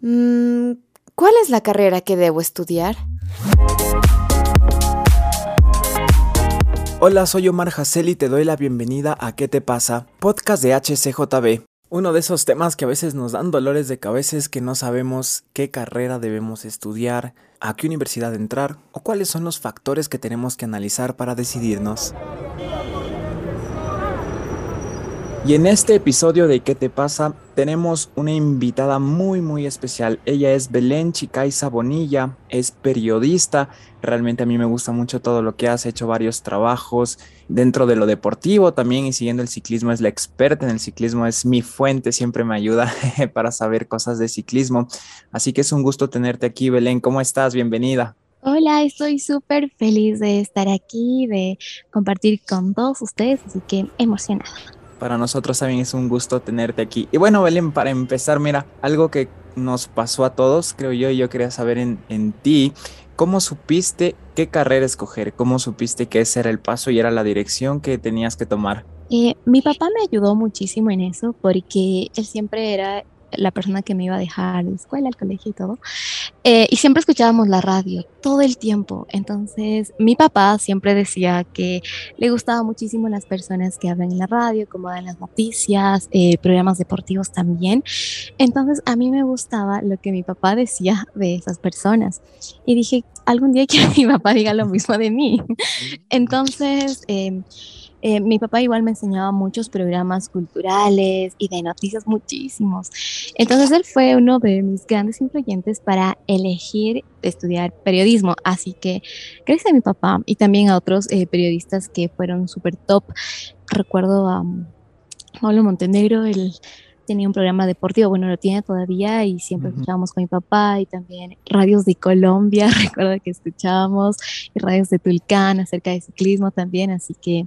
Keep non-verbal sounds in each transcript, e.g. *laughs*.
Mm, ¿Cuál es la carrera que debo estudiar? Hola, soy Omar Hassel y te doy la bienvenida a ¿Qué te pasa? Podcast de HCJB. Uno de esos temas que a veces nos dan dolores de cabeza es que no sabemos qué carrera debemos estudiar, a qué universidad entrar o cuáles son los factores que tenemos que analizar para decidirnos. Y en este episodio de ¿Qué te pasa? Tenemos una invitada muy muy especial. Ella es Belén Chicaiza Bonilla, es periodista. Realmente a mí me gusta mucho todo lo que hace, hecho varios trabajos dentro de lo deportivo también y siguiendo el ciclismo es la experta en el ciclismo, es mi fuente, siempre me ayuda *laughs* para saber cosas de ciclismo. Así que es un gusto tenerte aquí, Belén. ¿Cómo estás? Bienvenida. Hola, estoy súper feliz de estar aquí, de compartir con todos ustedes, así que emocionada. Para nosotros también es un gusto tenerte aquí. Y bueno, Belén, para empezar, mira, algo que nos pasó a todos, creo yo, y yo quería saber en, en ti, ¿cómo supiste qué carrera escoger? ¿Cómo supiste que ese era el paso y era la dirección que tenías que tomar? Eh, mi papá me ayudó muchísimo en eso porque él siempre era la persona que me iba a dejar la escuela, al colegio y todo. Eh, y siempre escuchábamos la radio todo el tiempo. Entonces, mi papá siempre decía que le gustaba muchísimo las personas que hablan en la radio, como dan las noticias, eh, programas deportivos también. Entonces, a mí me gustaba lo que mi papá decía de esas personas. Y dije, algún día *laughs* quiero que mi papá diga lo mismo de mí. Entonces, eh, eh, mi papá igual me enseñaba muchos programas culturales y de noticias muchísimos. Entonces él fue uno de mis grandes influyentes para elegir estudiar periodismo. Así que gracias a mi papá y también a otros eh, periodistas que fueron súper top. Recuerdo a um, Pablo Montenegro, él tenía un programa deportivo, bueno, lo tiene todavía y siempre escuchábamos con mi papá y también radios de Colombia, *laughs* recuerdo que escuchábamos, y radios de Tulcán acerca de ciclismo también, así que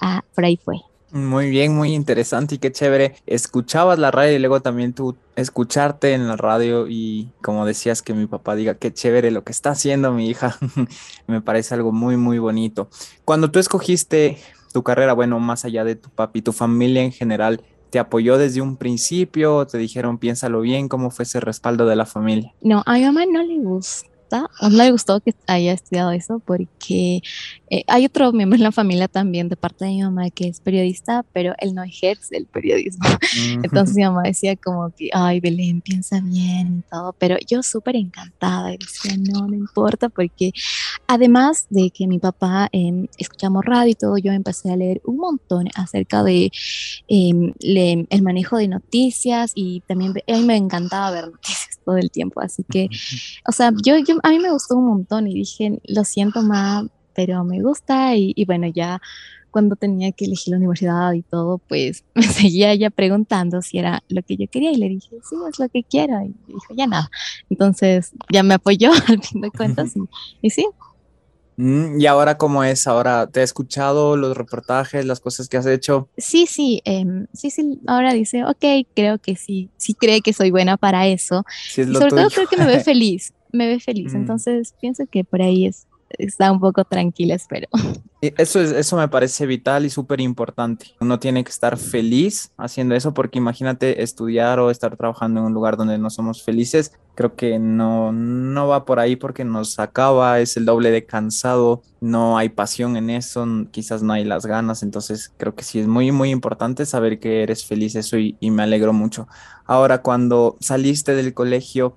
ah, por ahí fue. Muy bien, muy interesante y qué chévere. Escuchabas la radio y luego también tú escucharte en la radio y como decías que mi papá diga qué chévere lo que está haciendo mi hija, *laughs* me parece algo muy, muy bonito. Cuando tú escogiste tu carrera, bueno, más allá de tu papi, tu familia en general, ¿Te apoyó desde un principio? ¿Te dijeron piénsalo bien? ¿Cómo fue ese respaldo de la familia? No, a mi mamá no le gusta no le gustó que haya estudiado eso porque eh, hay otro miembro en la familia también de parte de mi mamá que es periodista, pero él no ejerce el periodismo. *laughs* Entonces mi mamá decía como que, ay, Belén, piensa bien y todo, pero yo súper encantada y decía, no, no importa porque además de que mi papá eh, escuchamos radio y todo, yo empecé a leer un montón acerca de em, el manejo de noticias y también a mí me encantaba ver noticias todo el tiempo, así que, o sea, yo, yo a mí me gustó un montón y dije, lo siento, más pero me gusta y, bueno, ya cuando tenía que elegir la universidad y todo, pues *laughs* me seguía ella preguntando si era lo que yo quería y le dije, sí, es lo que quiero. Y dijo, ya nada. Entonces ya me apoyó *laughs* al fin de cuentas y, sí. Mm, ¿Y ahora cómo es? ¿Ahora te he escuchado los reportajes, las cosas que has hecho? Sí, sí, em, sí, sí, ahora dice, ok, creo que sí, sí cree que soy buena para eso. y sobre todo creo que me ve *laughs* feliz, me ve feliz. Mm. Entonces pienso que por ahí es, está un poco tranquila, espero. Eso, es, eso me parece vital y súper importante. Uno tiene que estar feliz haciendo eso porque imagínate estudiar o estar trabajando en un lugar donde no somos felices. Creo que no, no va por ahí porque nos acaba, es el doble de cansado, no hay pasión en eso, quizás no hay las ganas. Entonces creo que sí es muy, muy importante saber que eres feliz eso y, y me alegro mucho. Ahora, cuando saliste del colegio,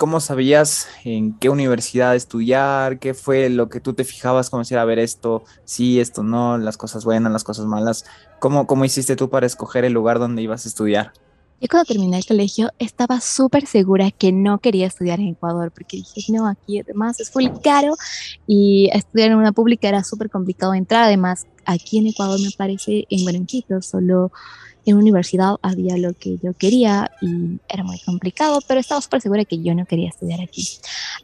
¿cómo sabías en qué universidad estudiar? ¿Qué fue lo que tú te fijabas como decir, a ver, esto sí, esto no, las cosas buenas, las cosas malas? ¿Cómo, cómo hiciste tú para escoger el lugar donde ibas a estudiar? Yo cuando terminé el colegio estaba súper segura que no quería estudiar en Ecuador porque dije, no, aquí además es muy caro y estudiar en una pública era súper complicado entrar. Además, aquí en Ecuador me parece en Barranquito solo en universidad había lo que yo quería y era muy complicado, pero estaba súper segura que yo no quería estudiar aquí.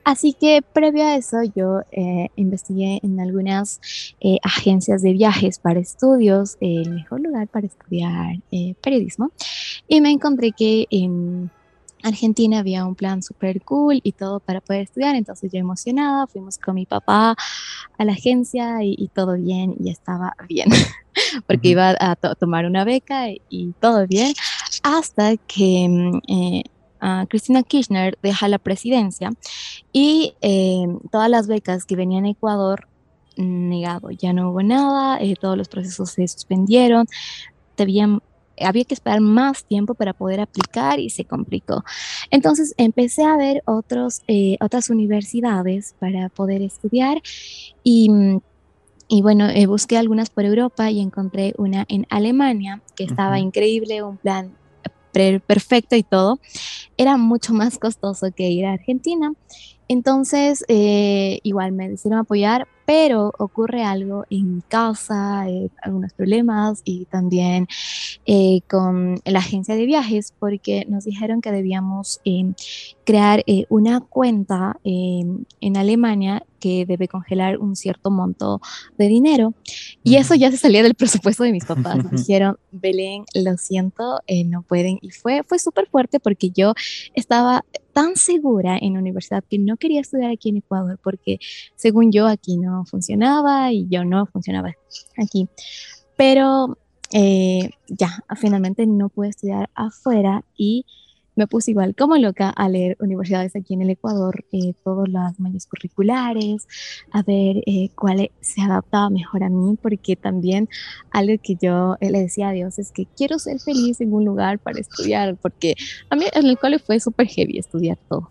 Así que previo a eso yo eh, investigué en algunas eh, agencias de viajes para estudios, el mejor lugar para estudiar eh, periodismo, y me encontré que en Argentina había un plan súper cool y todo para poder estudiar, entonces yo emocionada, fuimos con mi papá a la agencia y, todo bien y estaba bien, *laughs* porque iba a tomar una beca y, todo bien, hasta que mm, eh, Cristina Kirchner deja la presidencia y eh, todas las becas que venían a Ecuador negado, ya no hubo nada, eh, todos los procesos se suspendieron, debían había que esperar más tiempo para poder aplicar y se complicó. Entonces empecé a ver otros, eh, otras universidades para poder estudiar y, y bueno, eh, busqué algunas por Europa y encontré una en Alemania que estaba increíble, un plan perfecto y todo. Era mucho más costoso que ir a Argentina. Entonces, eh, igual me decidieron apoyar, pero ocurre algo en casa, eh, algunos problemas y también eh, con la agencia de viajes porque nos dijeron que debíamos eh, crear una cuenta en Alemania que debe congelar un cierto monto de dinero. Y eso ya se salía del presupuesto de mis papás. *laughs* Dijeron, Belén, lo siento, no pueden y fue, fue súper fuerte porque yo estaba tan segura en la universidad que no quería estudiar aquí en Ecuador porque según yo aquí no funcionaba y yo no funcionaba aquí. Pero eh, ya, finalmente no pude estudiar afuera y me puse igual como loca a leer universidades aquí en el Ecuador, eh, todas las mallas curriculares, a ver eh, cuál se adaptaba mejor a mí, porque también algo que yo le decía a Dios es que quiero ser feliz en un lugar para estudiar, porque a mí en el cole fue súper heavy estudiar todo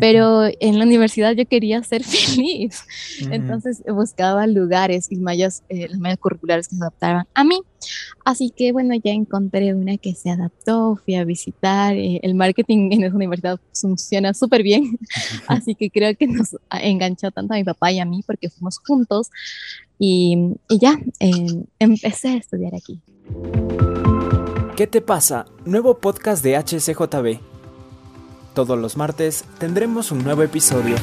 pero en la universidad yo quería ser *laughs* feliz. Entonces buscaba lugares y mallas, eh, las mallas curriculares que se adaptaran a mí. Así que bueno, ya encontré una que se adaptó, fui a visitar. Eh, el marketing en esa universidad funciona súper bien. *laughs* Así que creo que nos enganchó tanto a mi papá y a mí porque fuimos juntos. Y, y ya, em, empecé a estudiar aquí. ¿Qué te pasa? Nuevo podcast de HCJB todos los martes tendremos un nuevo episodio.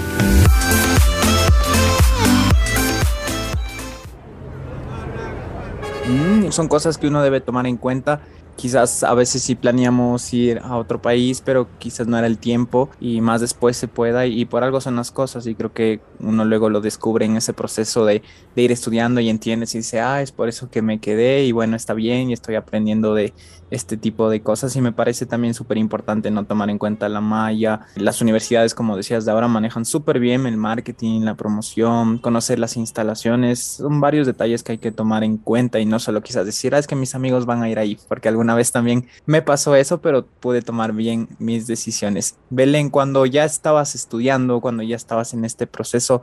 Mm, son cosas que uno debe tomar en cuenta quizás a veces sí planeamos ir a otro país, pero quizás no era el tiempo y más después se pueda y, por algo son las cosas y creo que uno luego lo descubre en ese proceso de, de, ir estudiando y entiendes y dice, ah, es por eso que me quedé y bueno, está bien y estoy aprendiendo de este tipo de cosas y me parece también súper importante no tomar en cuenta la malla. Las universidades, como decías, de ahora manejan súper bien el marketing, la promoción, conocer las instalaciones, son varios detalles que hay que tomar en cuenta y no solo quizás decir, ah, es que mis amigos van a ir ahí, porque algún una vez también me pasó eso, pero pude tomar bien mis decisiones. Belén, cuando ya estabas estudiando, cuando ya estabas en este proceso,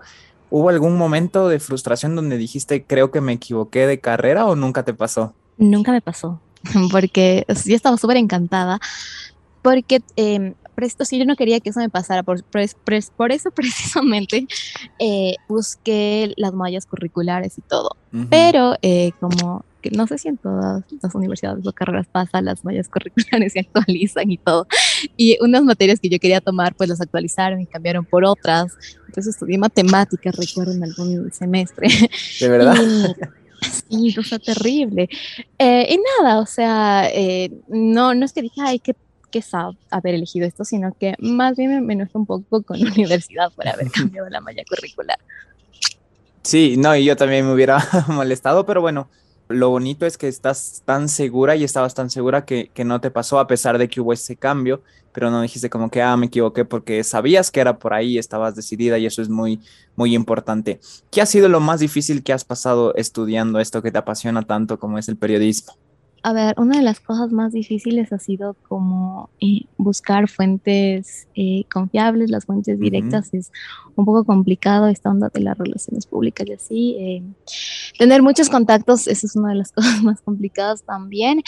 ¿hubo algún momento de frustración donde dijiste, creo que me equivoqué de carrera o nunca te pasó? Nunca me pasó, *laughs* porque yo estaba súper encantada, porque eh, esto sí, yo no quería que eso me pasara, por, por, eso *laughs* precisamente eh, busqué las mallas curriculares y todo. Pero eh, como que no sé si en todas las universidades o carreras pasa, las mallas curriculares *laughs* se actualizan y todo. Y unas materias que yo quería tomar, pues las actualizaron y cambiaron por otras. Entonces estudié matemáticas, recuerdo, en algún semestre. ¿De verdad? Sí, cosa terrible. Eh, y nada, o sea, no, no es que dije, ay, qué que haber elegido esto, sino que más bien me enojo un poco con la *laughs* universidad por haber *laughs* cambiado la malla curricular. Sí, no, y yo también me hubiera *laughs* molestado, pero bueno, lo bonito es que estás tan segura y estabas tan segura que, que, no te pasó a pesar de que hubo ese cambio, pero no dijiste como que, ah, me equivoqué porque sabías que era por ahí, estabas decidida y eso es muy, muy importante. ¿Qué ha sido lo más difícil que has pasado estudiando esto que te apasiona tanto como es el periodismo? A ver, una de las cosas más difíciles ha sido como eh, buscar fuentes eh, confiables, las fuentes directas es un poco complicado estando de las relaciones públicas y así. Eh, tener muchos contactos, eso es una de las *laughs* cosas más complicadas también.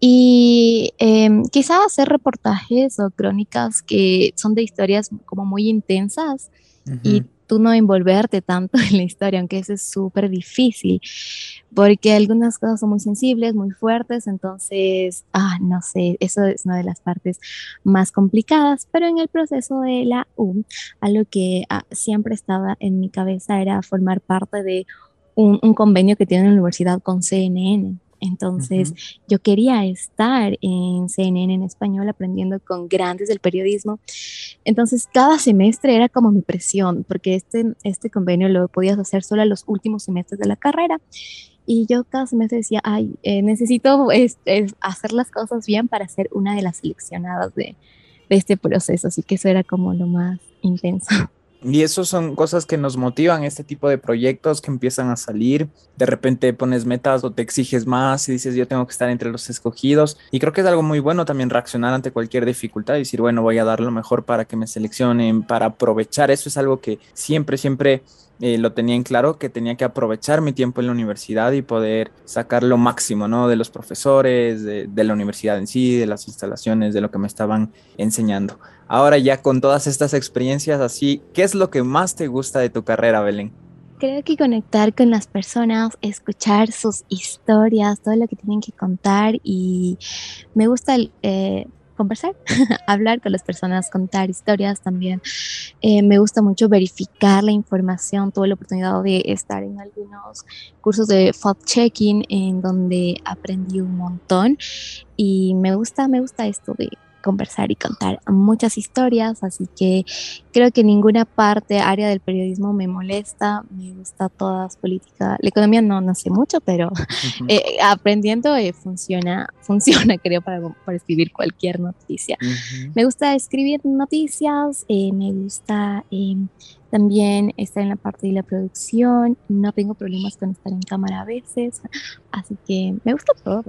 Y em, quizá hacer reportajes o crónicas que son de historias como muy intensas y tú no envolverte tanto *laughs* en la historia, aunque eso es súper difícil, porque algunas cosas son muy sensibles, muy fuertes, entonces, ah, no sé, eso es una de las partes más complicadas, pero en el proceso de la U, algo que ah, siempre estaba en mi cabeza era formar parte de un, un convenio que tiene la universidad con CNN. Entonces, yo quería estar en CNN en español aprendiendo con grandes del periodismo. Entonces, cada semestre era como mi presión, porque este, este convenio lo podías hacer solo a los últimos semestres de la carrera. Y yo cada semestre decía, ay, eh, necesito hacer las cosas bien para ser una de las seleccionadas de, de este proceso, así que eso era como lo más intenso. Y eso son cosas que nos motivan, este tipo de proyectos que empiezan a salir. De repente pones metas o te exiges más y dices, yo tengo que estar entre los escogidos. Y creo que es algo muy bueno también reaccionar ante cualquier dificultad y decir, bueno, voy a dar lo mejor para que me seleccionen, para aprovechar. Eso es algo que siempre, siempre eh, lo tenía en claro que tenía que aprovechar mi tiempo en la universidad y poder sacar lo máximo, ¿no? De los profesores, de, de, la universidad en sí, de las instalaciones, de lo que me estaban enseñando. Ahora ya con todas estas experiencias así, ¿qué es lo que más te gusta de tu carrera, Belén? Creo que conectar con las personas, escuchar sus historias, todo lo que tienen que contar y me gusta. Eh, conversar, *laughs* hablar con las personas, contar historias también. Eh, me gusta mucho verificar la información. Tuve la oportunidad de estar en algunos cursos de fact-checking en donde aprendí un montón y me gusta, me gusta esto de conversar y contar muchas historias, así que creo que ninguna parte, área del periodismo me molesta, me gusta todas política, la economía no, no sé mucho, pero *laughs* eh, aprendiendo eh, funciona, *laughs* funciona creo para, para, escribir cualquier noticia. Me gusta escribir noticias, eh, me gusta también estar en la parte de la producción, no tengo problemas con estar en cámara a veces, *laughs* así que me gusta todo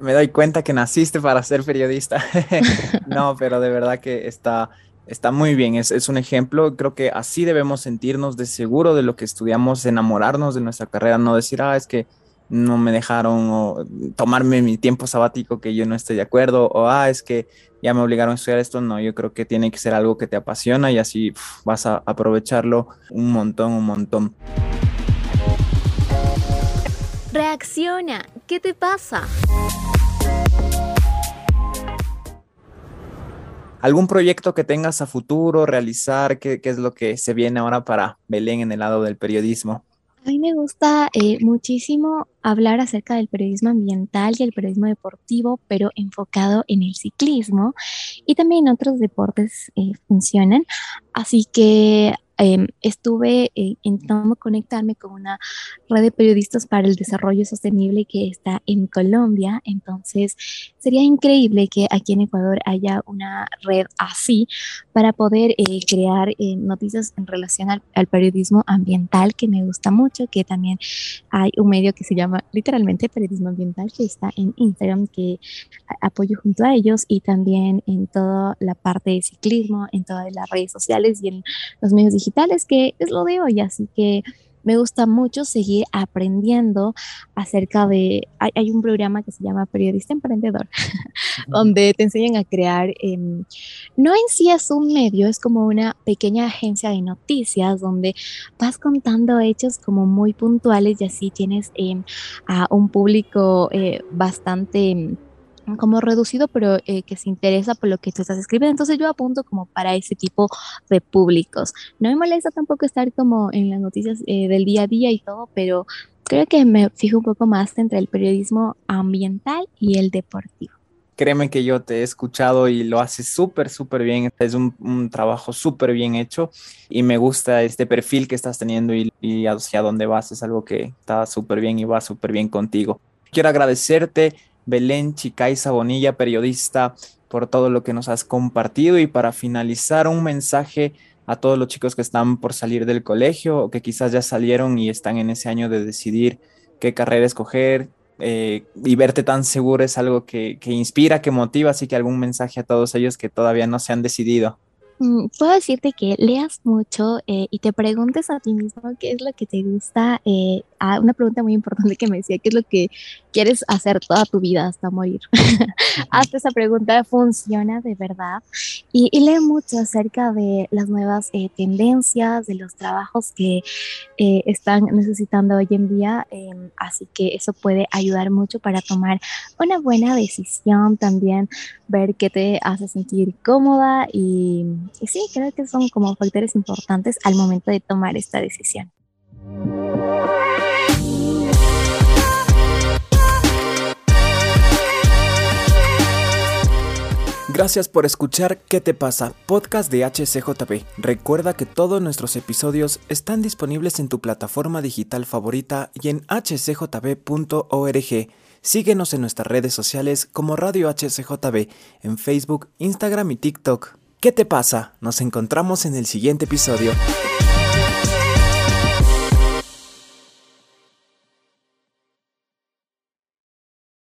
me doy cuenta que naciste para ser periodista. *laughs* no, pero de verdad que está, está muy bien. Es, es, un ejemplo. Creo que así debemos sentirnos de seguro de lo que estudiamos, enamorarnos de nuestra carrera, no decir, ah, es que no me dejaron tomarme mi tiempo sabático que yo no estoy de acuerdo o ah, es que ya me obligaron a estudiar esto. No, yo creo que tiene que ser algo que te apasiona y así vas a aprovecharlo un montón, un montón. Reacciona, ¿qué te pasa? ¿Algún proyecto que tengas a futuro, realizar? ¿Qué, ¿Qué, es lo que se viene ahora para Belén en el lado del periodismo? A mí me gusta eh, muchísimo hablar acerca del periodismo ambiental y el periodismo deportivo, pero enfocado en el ciclismo y también otros deportes eh, funcionan. Así que Em, estuve eh, conectarme con una red de periodistas para el desarrollo sostenible que está en Colombia. Entonces, sería increíble que aquí en Ecuador haya una red así para poder eh, crear eh, noticias en relación al, al, periodismo ambiental, que me gusta mucho, que también hay un medio que se llama literalmente Periodismo Ambiental, que está en Instagram, que apoyo junto a ellos y también en toda la parte de ciclismo, en todas las redes sociales y en los medios digitales que es lo de hoy, así que me gusta mucho seguir aprendiendo acerca de, hay, un programa que se llama Periodista Emprendedor, *laughs* donde te enseñan a crear, em, no en sí es un medio, es como una pequeña agencia de noticias donde vas contando hechos como muy puntuales y así tienes em, a un público eh, bastante como reducido, pero eh, que se interesa por lo que tú estás escribiendo. Entonces yo apunto como para ese tipo de públicos. No me molesta tampoco estar como en las noticias eh, del día a día y todo, pero creo que me fijo un poco más entre el periodismo ambiental y el deportivo. Créeme que yo te he escuchado y lo haces súper, súper bien. Es un, un trabajo súper bien hecho y me gusta este perfil que estás teniendo y, y hacia dónde vas. Es algo que está súper bien y va súper bien contigo. Quiero agradecerte Belén Chicaiza Bonilla, periodista, por todo lo que nos has compartido y para finalizar un mensaje a todos los chicos que están por salir del colegio o que quizás ya salieron y están en ese año de decidir qué carrera escoger eh, y verte tan seguro es algo que, que inspira, que motiva, así que algún mensaje a todos ellos que todavía no se han decidido. Mm, puedo decirte que leas mucho eh, y te preguntes a ti mismo qué es lo que te gusta. Eh, ah, una pregunta muy importante que me decía, ¿qué es lo que quieres hacer toda tu vida hasta morir? *laughs* Hazte esa pregunta, ¿funciona de verdad? Y, lee mucho acerca de las nuevas eh, tendencias, de los trabajos que están necesitando hoy en día. Em, así que eso puede ayudar mucho para tomar una buena decisión también, ver qué te hace sentir cómoda y y sí, creo que son como factores importantes al momento de tomar esta decisión. Gracias por escuchar ¿Qué te pasa? Podcast de HCJB. Recuerda que todos nuestros episodios están disponibles en tu plataforma digital favorita y en hcjb.org. Síguenos en nuestras redes sociales como Radio HCJB en Facebook, Instagram y TikTok. ¿Qué te pasa? Nos encontramos en el siguiente episodio.